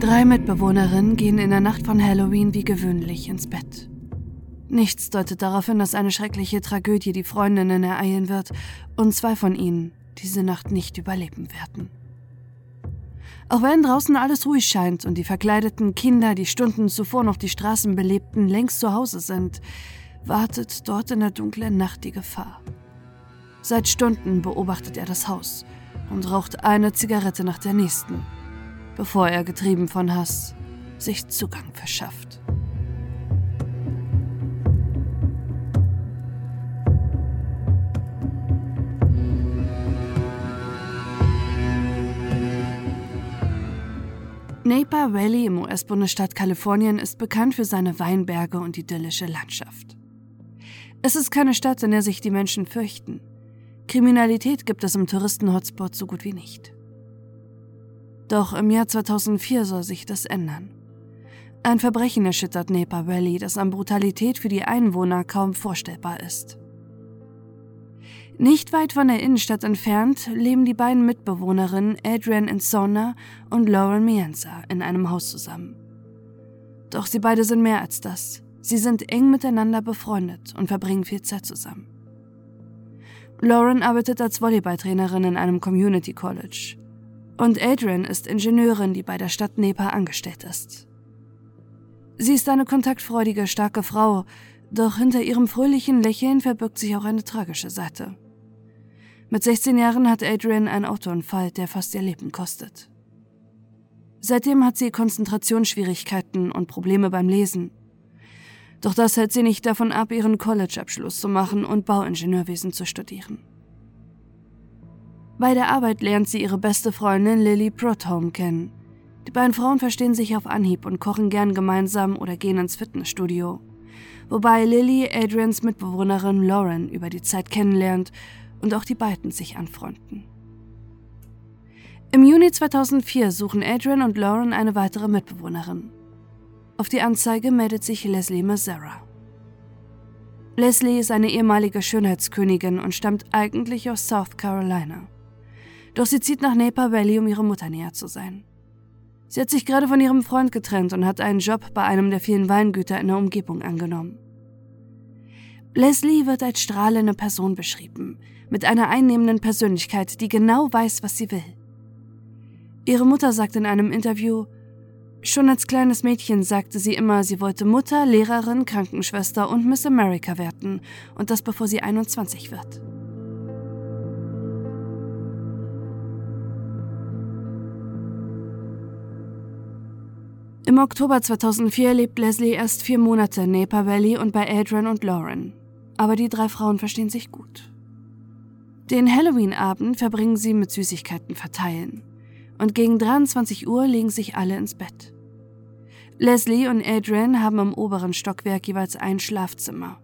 Drei Mitbewohnerinnen gehen in der Nacht von Halloween wie gewöhnlich ins Bett. Nichts deutet darauf hin, dass eine schreckliche Tragödie die Freundinnen ereilen wird und zwei von ihnen diese Nacht nicht überleben werden. Auch wenn draußen alles ruhig scheint und die verkleideten Kinder, die Stunden zuvor noch die Straßen belebten, längst zu Hause sind, wartet dort in der dunklen Nacht die Gefahr. Seit Stunden beobachtet er das Haus und raucht eine Zigarette nach der nächsten, bevor er, getrieben von Hass, sich Zugang verschafft. Napa Valley im US-Bundesstaat Kalifornien ist bekannt für seine Weinberge und idyllische Landschaft. Es ist keine Stadt, in der sich die Menschen fürchten. Kriminalität gibt es im Touristen-Hotspot so gut wie nicht. Doch im Jahr 2004 soll sich das ändern. Ein Verbrechen erschüttert Napa Valley, das an Brutalität für die Einwohner kaum vorstellbar ist. Nicht weit von der Innenstadt entfernt leben die beiden Mitbewohnerinnen Adrian Insona und Lauren Mienza in einem Haus zusammen. Doch sie beide sind mehr als das. Sie sind eng miteinander befreundet und verbringen viel Zeit zusammen. Lauren arbeitet als Volleyballtrainerin in einem Community College. Und Adrian ist Ingenieurin, die bei der Stadt Nepa angestellt ist. Sie ist eine kontaktfreudige, starke Frau, doch hinter ihrem fröhlichen Lächeln verbirgt sich auch eine tragische Seite. Mit 16 Jahren hat Adrian einen Autounfall, der fast ihr Leben kostet. Seitdem hat sie Konzentrationsschwierigkeiten und Probleme beim Lesen. Doch das hält sie nicht davon ab, ihren College-Abschluss zu machen und Bauingenieurwesen zu studieren. Bei der Arbeit lernt sie ihre beste Freundin Lily Protholm kennen. Die beiden Frauen verstehen sich auf Anhieb und kochen gern gemeinsam oder gehen ins Fitnessstudio. Wobei Lily Adrians Mitbewohnerin Lauren über die Zeit kennenlernt und auch die beiden sich anfreunden. Im Juni 2004 suchen Adrian und Lauren eine weitere Mitbewohnerin. Auf die Anzeige meldet sich Leslie Mazzara. Leslie ist eine ehemalige Schönheitskönigin und stammt eigentlich aus South Carolina. Doch sie zieht nach Napa Valley, um ihrer Mutter näher zu sein. Sie hat sich gerade von ihrem Freund getrennt und hat einen Job bei einem der vielen Weingüter in der Umgebung angenommen. Leslie wird als strahlende Person beschrieben, mit einer einnehmenden Persönlichkeit, die genau weiß, was sie will. Ihre Mutter sagt in einem Interview, schon als kleines Mädchen sagte sie immer, sie wollte Mutter, Lehrerin, Krankenschwester und Miss America werden, und das bevor sie 21 wird. Im Oktober 2004 lebt Leslie erst vier Monate in Napa Valley und bei Adrian und Lauren. Aber die drei Frauen verstehen sich gut. Den Halloween-Abend verbringen sie mit Süßigkeiten verteilen. Und gegen 23 Uhr legen sich alle ins Bett. Leslie und Adrian haben im oberen Stockwerk jeweils ein Schlafzimmer.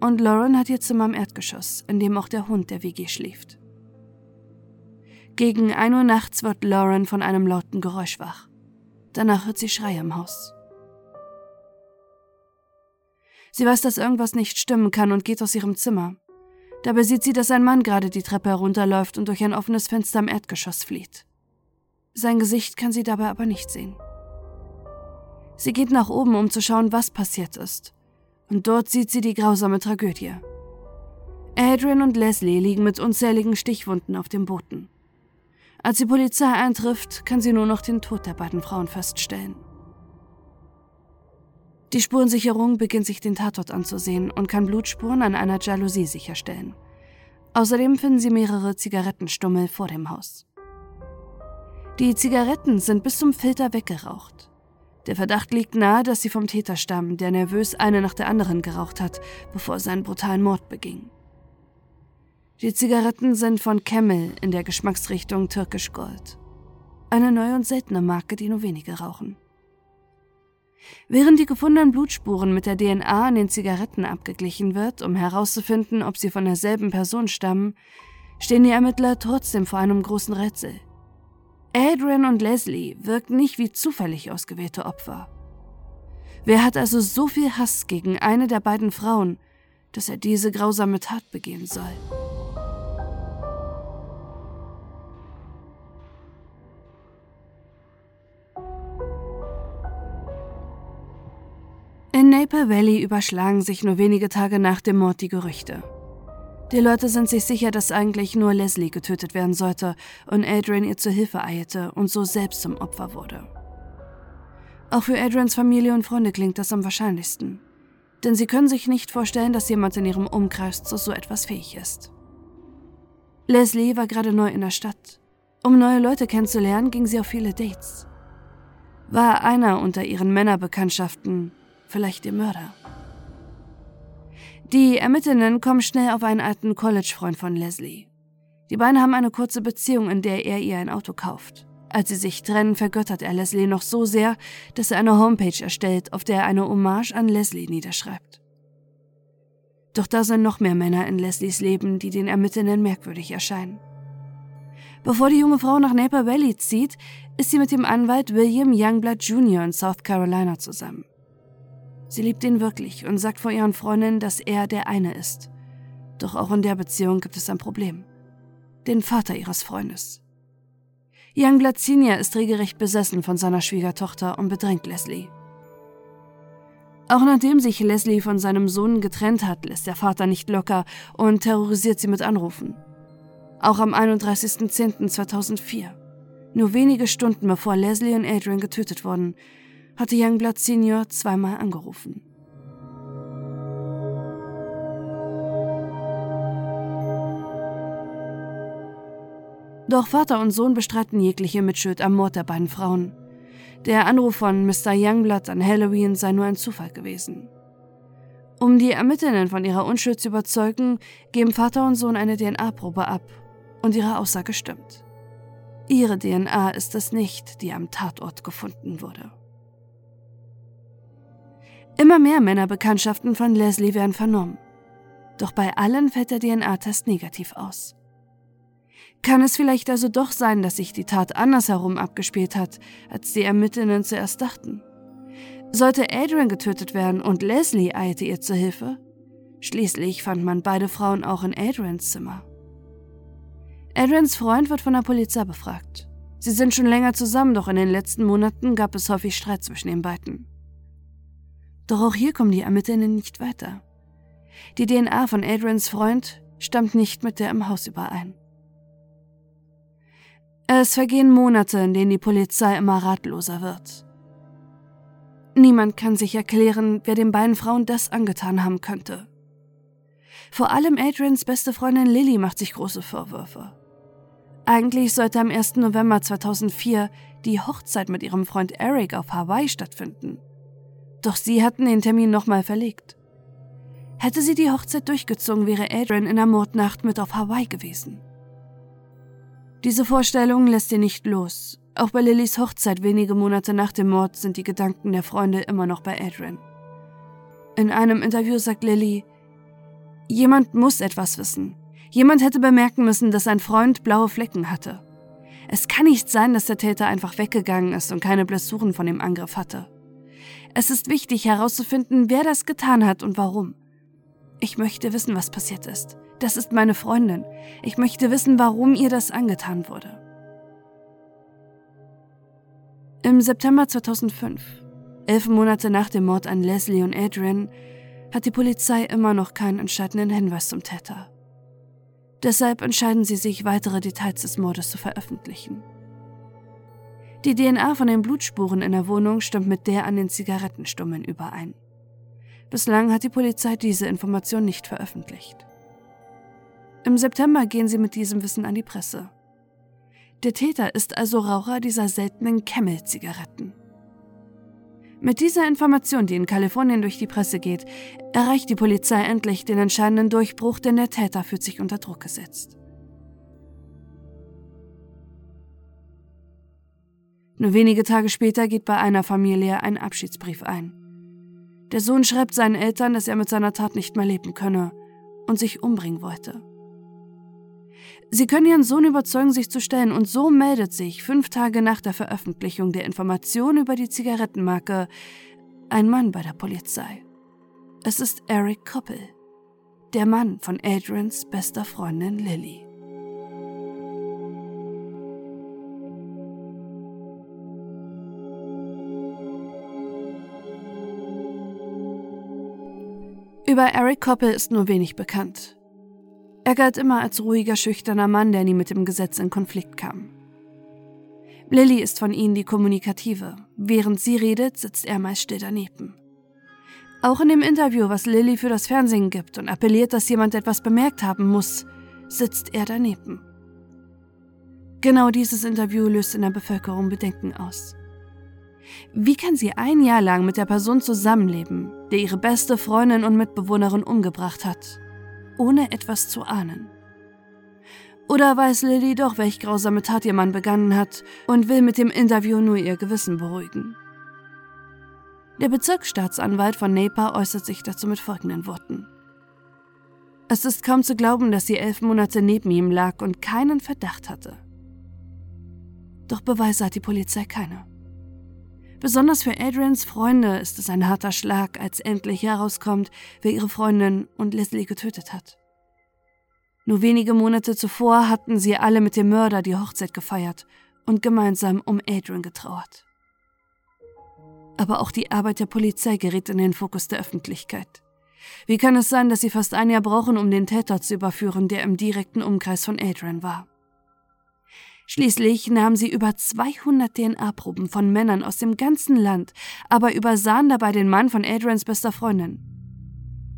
Und Lauren hat ihr Zimmer im Erdgeschoss, in dem auch der Hund der WG schläft. Gegen 1 Uhr nachts wird Lauren von einem lauten Geräusch wach. Danach hört sie Schreie im Haus. Sie weiß, dass irgendwas nicht stimmen kann und geht aus ihrem Zimmer. Dabei sieht sie, dass ein Mann gerade die Treppe herunterläuft und durch ein offenes Fenster im Erdgeschoss flieht. Sein Gesicht kann sie dabei aber nicht sehen. Sie geht nach oben, um zu schauen, was passiert ist. Und dort sieht sie die grausame Tragödie. Adrian und Leslie liegen mit unzähligen Stichwunden auf dem Boden. Als die Polizei eintrifft, kann sie nur noch den Tod der beiden Frauen feststellen. Die Spurensicherung beginnt sich den Tatort anzusehen und kann Blutspuren an einer Jalousie sicherstellen. Außerdem finden sie mehrere Zigarettenstummel vor dem Haus. Die Zigaretten sind bis zum Filter weggeraucht. Der Verdacht liegt nahe, dass sie vom Täter stammen, der nervös eine nach der anderen geraucht hat, bevor er seinen brutalen Mord beging. Die Zigaretten sind von Camel in der Geschmacksrichtung Türkisch Gold. Eine neue und seltene Marke, die nur wenige rauchen. Während die gefundenen Blutspuren mit der DNA an den Zigaretten abgeglichen wird, um herauszufinden, ob sie von derselben Person stammen, stehen die Ermittler trotzdem vor einem großen Rätsel. Adrian und Leslie wirken nicht wie zufällig ausgewählte Opfer. Wer hat also so viel Hass gegen eine der beiden Frauen, dass er diese grausame Tat begehen soll? Naper Valley überschlagen sich nur wenige Tage nach dem Mord die Gerüchte. Die Leute sind sich sicher, dass eigentlich nur Leslie getötet werden sollte und Adrian ihr zur Hilfe eilte und so selbst zum Opfer wurde. Auch für Adrians Familie und Freunde klingt das am wahrscheinlichsten. Denn sie können sich nicht vorstellen, dass jemand in ihrem Umkreis zu so etwas fähig ist. Leslie war gerade neu in der Stadt. Um neue Leute kennenzulernen, ging sie auf viele Dates. War einer unter ihren Männerbekanntschaften vielleicht ihr Mörder? Die Ermittlerinnen kommen schnell auf einen alten College-Freund von Leslie. Die beiden haben eine kurze Beziehung, in der er ihr ein Auto kauft. Als sie sich trennen, vergöttert er Leslie noch so sehr, dass er eine Homepage erstellt, auf der er eine Hommage an Leslie niederschreibt. Doch da sind noch mehr Männer in Leslies Leben, die den Ermittlern merkwürdig erscheinen. Bevor die junge Frau nach Napa Valley zieht, ist sie mit dem Anwalt William Youngblood Jr. in South Carolina zusammen. Sie liebt ihn wirklich und sagt vor ihren Freundinnen, dass er der eine ist. Doch auch in der Beziehung gibt es ein Problem. Den Vater ihres Freundes. Youngblood Senior ist regelrecht besessen von seiner Schwiegertochter und bedrängt Leslie. Auch nachdem sich Leslie von seinem Sohn getrennt hat, lässt der Vater nicht locker und terrorisiert sie mit Anrufen. Auch am 31.10.2004, nur wenige Stunden bevor Leslie und Adrian getötet wurden, hatte Youngblood Senior zweimal angerufen. Doch Vater und Sohn bestreiten jegliche Mitschuld am Mord der beiden Frauen. Der Anruf von Mr. Youngblood an Halloween sei nur ein Zufall gewesen. Um die Ermittlerinnen von ihrer Unschuld zu überzeugen, geben Vater und Sohn eine DNA-Probe ab und ihre Aussage stimmt. Ihre DNA ist es nicht, die am Tatort gefunden wurde. Immer mehr Männerbekanntschaften von Leslie werden vernommen. Doch bei allen fällt der DNA-Test negativ aus. Kann es vielleicht also doch sein, dass sich die Tat andersherum abgespielt hat, als die Ermittlerinnen zuerst dachten? Sollte Adrian getötet werden und Leslie eilte ihr zur Hilfe? Schließlich fand man beide Frauen auch in Adrians Zimmer. Adrians Freund wird von der Polizei befragt. Sie sind schon länger zusammen, doch in den letzten Monaten gab es häufig Streit zwischen den beiden. Doch auch hier kommen die Ermittlerinnen nicht weiter. Die DNA von Adrians Freund stammt nicht mit der im Haus überein. Es vergehen Monate, in denen die Polizei immer ratloser wird. Niemand kann sich erklären, wer den beiden Frauen das angetan haben könnte. Vor allem Adrians beste Freundin Lily macht sich große Vorwürfe. Eigentlich sollte am 1. November 2004 die Hochzeit mit ihrem Freund Eric auf Hawaii stattfinden. Doch sie hatten den Termin nochmal verlegt. Hätte sie die Hochzeit durchgezogen, wäre Adrian in der Mordnacht mit auf Hawaii gewesen. Diese Vorstellung lässt ihn nicht los. Auch bei Lillys Hochzeit wenige Monate nach dem Mord sind die Gedanken der Freunde immer noch bei Adrian. In einem Interview sagt Lilly, jemand muss etwas wissen. Jemand hätte bemerken müssen, dass sein Freund blaue Flecken hatte. Es kann nicht sein, dass der Täter einfach weggegangen ist und keine Blessuren von dem Angriff hatte. Es ist wichtig herauszufinden, wer das getan hat und warum. Ich möchte wissen, was passiert ist. Das ist meine Freundin. Ich möchte wissen, warum ihr das angetan wurde. Im September 2005, elf Monate nach dem Mord an Leslie und Adrian, hat die Polizei immer noch keinen entscheidenden Hinweis zum Täter. Deshalb entscheiden sie sich, weitere Details des Mordes zu veröffentlichen. Die DNA von den Blutspuren in der Wohnung stimmt mit der an den Zigarettenstummeln überein. Bislang hat die Polizei diese Information nicht veröffentlicht. Im September gehen sie mit diesem Wissen an die Presse. Der Täter ist also Raucher dieser seltenen Camel-Zigaretten. Mit dieser Information, die in Kalifornien durch die Presse geht, erreicht die Polizei endlich den entscheidenden Durchbruch, denn der Täter fühlt sich unter Druck gesetzt. Nur wenige Tage später geht bei einer Familie ein Abschiedsbrief ein. Der Sohn schreibt seinen Eltern, dass er mit seiner Tat nicht mehr leben könne und sich umbringen wollte. Sie können ihren Sohn überzeugen, sich zu stellen, und so meldet sich fünf Tage nach der Veröffentlichung der Information über die Zigarettenmarke ein Mann bei der Polizei. Es ist Eric Koppel, der Mann von Adrians bester Freundin Lily. Über Eric Koppel ist nur wenig bekannt. Er galt immer als ruhiger, schüchterner Mann, der nie mit dem Gesetz in Konflikt kam. Lilly ist von ihnen die Kommunikative. Während sie redet, sitzt er meist still daneben. Auch in dem Interview, was Lilly für das Fernsehen gibt und appelliert, dass jemand etwas bemerkt haben muss, sitzt er daneben. Genau dieses Interview löst in der Bevölkerung Bedenken aus. Wie kann sie ein Jahr lang mit der Person zusammenleben, der ihre beste Freundin und Mitbewohnerin umgebracht hat, ohne etwas zu ahnen? Oder weiß Lily doch, welch grausame Tat ihr Mann begangen hat und will mit dem Interview nur ihr Gewissen beruhigen? Der Bezirksstaatsanwalt von Napa äußert sich dazu mit folgenden Worten. Es ist kaum zu glauben, dass sie elf Monate neben ihm lag und keinen Verdacht hatte. Doch Beweise hat die Polizei keine. Besonders für Adrians Freunde ist es ein harter Schlag, als endlich herauskommt, wer ihre Freundin und Leslie getötet hat. Nur wenige Monate zuvor hatten sie alle mit dem Mörder die Hochzeit gefeiert und gemeinsam um Adrian getrauert. Aber auch die Arbeit der Polizei gerät in den Fokus der Öffentlichkeit. Wie kann es sein, dass sie fast ein Jahr brauchen, um den Täter zu überführen, der im direkten Umkreis von Adrian war? Schließlich nahmen sie über 200 DNA-Proben von Männern aus dem ganzen Land, aber übersahen dabei den Mann von Adrians bester Freundin.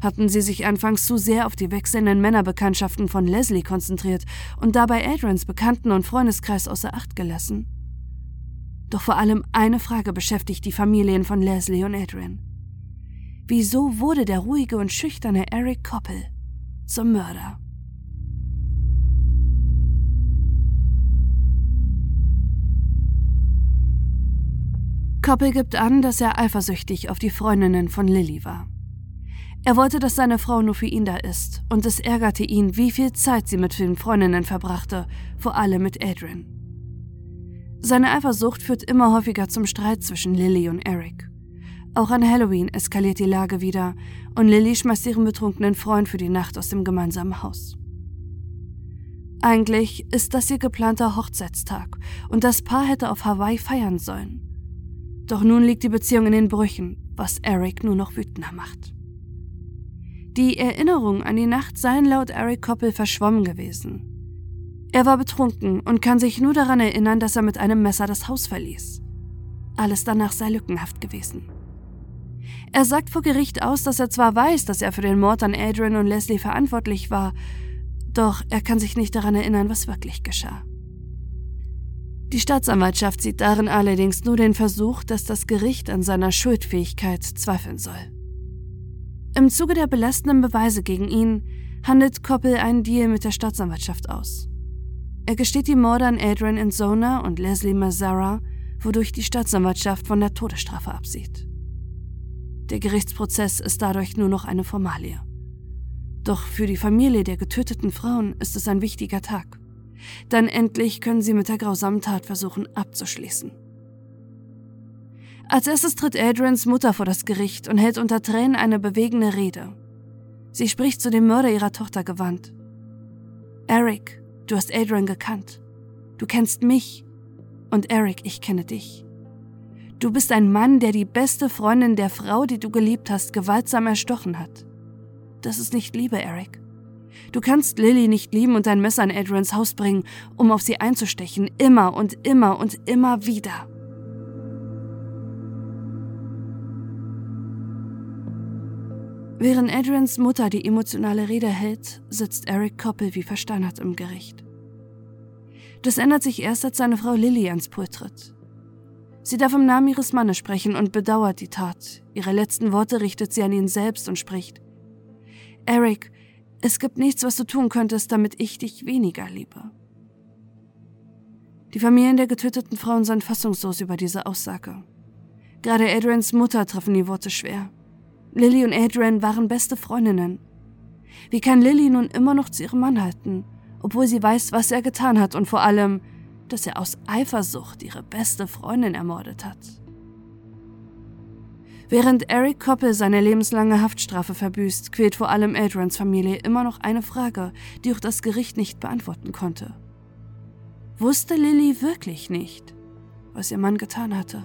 Hatten sie sich anfangs zu sehr auf die wechselnden Männerbekanntschaften von Leslie konzentriert und dabei Adrians Bekannten- und Freundeskreis außer Acht gelassen? Doch vor allem eine Frage beschäftigt die Familien von Leslie und Adrian. Wieso wurde der ruhige und schüchterne Eric Koppel zum Mörder? Koppel gibt an, dass er eifersüchtig auf die Freundinnen von Lilly war. Er wollte, dass seine Frau nur für ihn da ist, und es ärgerte ihn, wie viel Zeit sie mit den Freundinnen verbrachte, vor allem mit Adrian. Seine Eifersucht führt immer häufiger zum Streit zwischen Lily und Eric. Auch an Halloween eskaliert die Lage wieder und Lily schmeißt ihren betrunkenen Freund für die Nacht aus dem gemeinsamen Haus. Eigentlich ist das ihr geplanter Hochzeitstag und das Paar hätte auf Hawaii feiern sollen. Doch nun liegt die Beziehung in den Brüchen, was Eric nur noch wütender macht. Die Erinnerungen an die Nacht seien laut Eric Koppel verschwommen gewesen. Er war betrunken und kann sich nur daran erinnern, dass er mit einem Messer das Haus verließ. Alles danach sei lückenhaft gewesen. Er sagt vor Gericht aus, dass er zwar weiß, dass er für den Mord an Adrian und Leslie verantwortlich war, doch er kann sich nicht daran erinnern, was wirklich geschah. Die Staatsanwaltschaft sieht darin allerdings nur den Versuch, dass das Gericht an seiner Schuldfähigkeit zweifeln soll. Im Zuge der belastenden Beweise gegen ihn handelt Koppel einen Deal mit der Staatsanwaltschaft aus. Er gesteht die Morde an Adrian Insona und Leslie Mazzara, wodurch die Staatsanwaltschaft von der Todesstrafe absieht. Der Gerichtsprozess ist dadurch nur noch eine Formalie. Doch für die Familie der getöteten Frauen ist es ein wichtiger Tag. Dann endlich können sie mit der grausamen Tat versuchen abzuschließen. Als erstes tritt Adrians Mutter vor das Gericht und hält unter Tränen eine bewegende Rede. Sie spricht zu dem Mörder ihrer Tochter gewandt. Eric, du hast Adrian gekannt. Du kennst mich. Und Eric, ich kenne dich. Du bist ein Mann, der die beste Freundin der Frau, die du geliebt hast, gewaltsam erstochen hat. Das ist nicht Liebe, Eric. Du kannst Lily nicht lieben und dein Messer in Adrians Haus bringen, um auf sie einzustechen, immer und immer und immer wieder. Während Adrians Mutter die emotionale Rede hält, sitzt Eric Koppel wie versteinert im Gericht. Das ändert sich erst, als seine Frau Lilly ans Pult tritt. Sie darf im Namen ihres Mannes sprechen und bedauert die Tat. Ihre letzten Worte richtet sie an ihn selbst und spricht: Eric, es gibt nichts, was du tun könntest, damit ich dich weniger liebe. Die Familien der getöteten Frauen sind fassungslos über diese Aussage. Gerade Adrians Mutter treffen die Worte schwer. Lily und Adrian waren beste Freundinnen. Wie kann Lily nun immer noch zu ihrem Mann halten, obwohl sie weiß, was er getan hat und vor allem, dass er aus Eifersucht ihre beste Freundin ermordet hat? Während Eric Koppel seine lebenslange Haftstrafe verbüßt, quält vor allem Adrians Familie immer noch eine Frage, die auch das Gericht nicht beantworten konnte. Wusste Lily wirklich nicht, was ihr Mann getan hatte?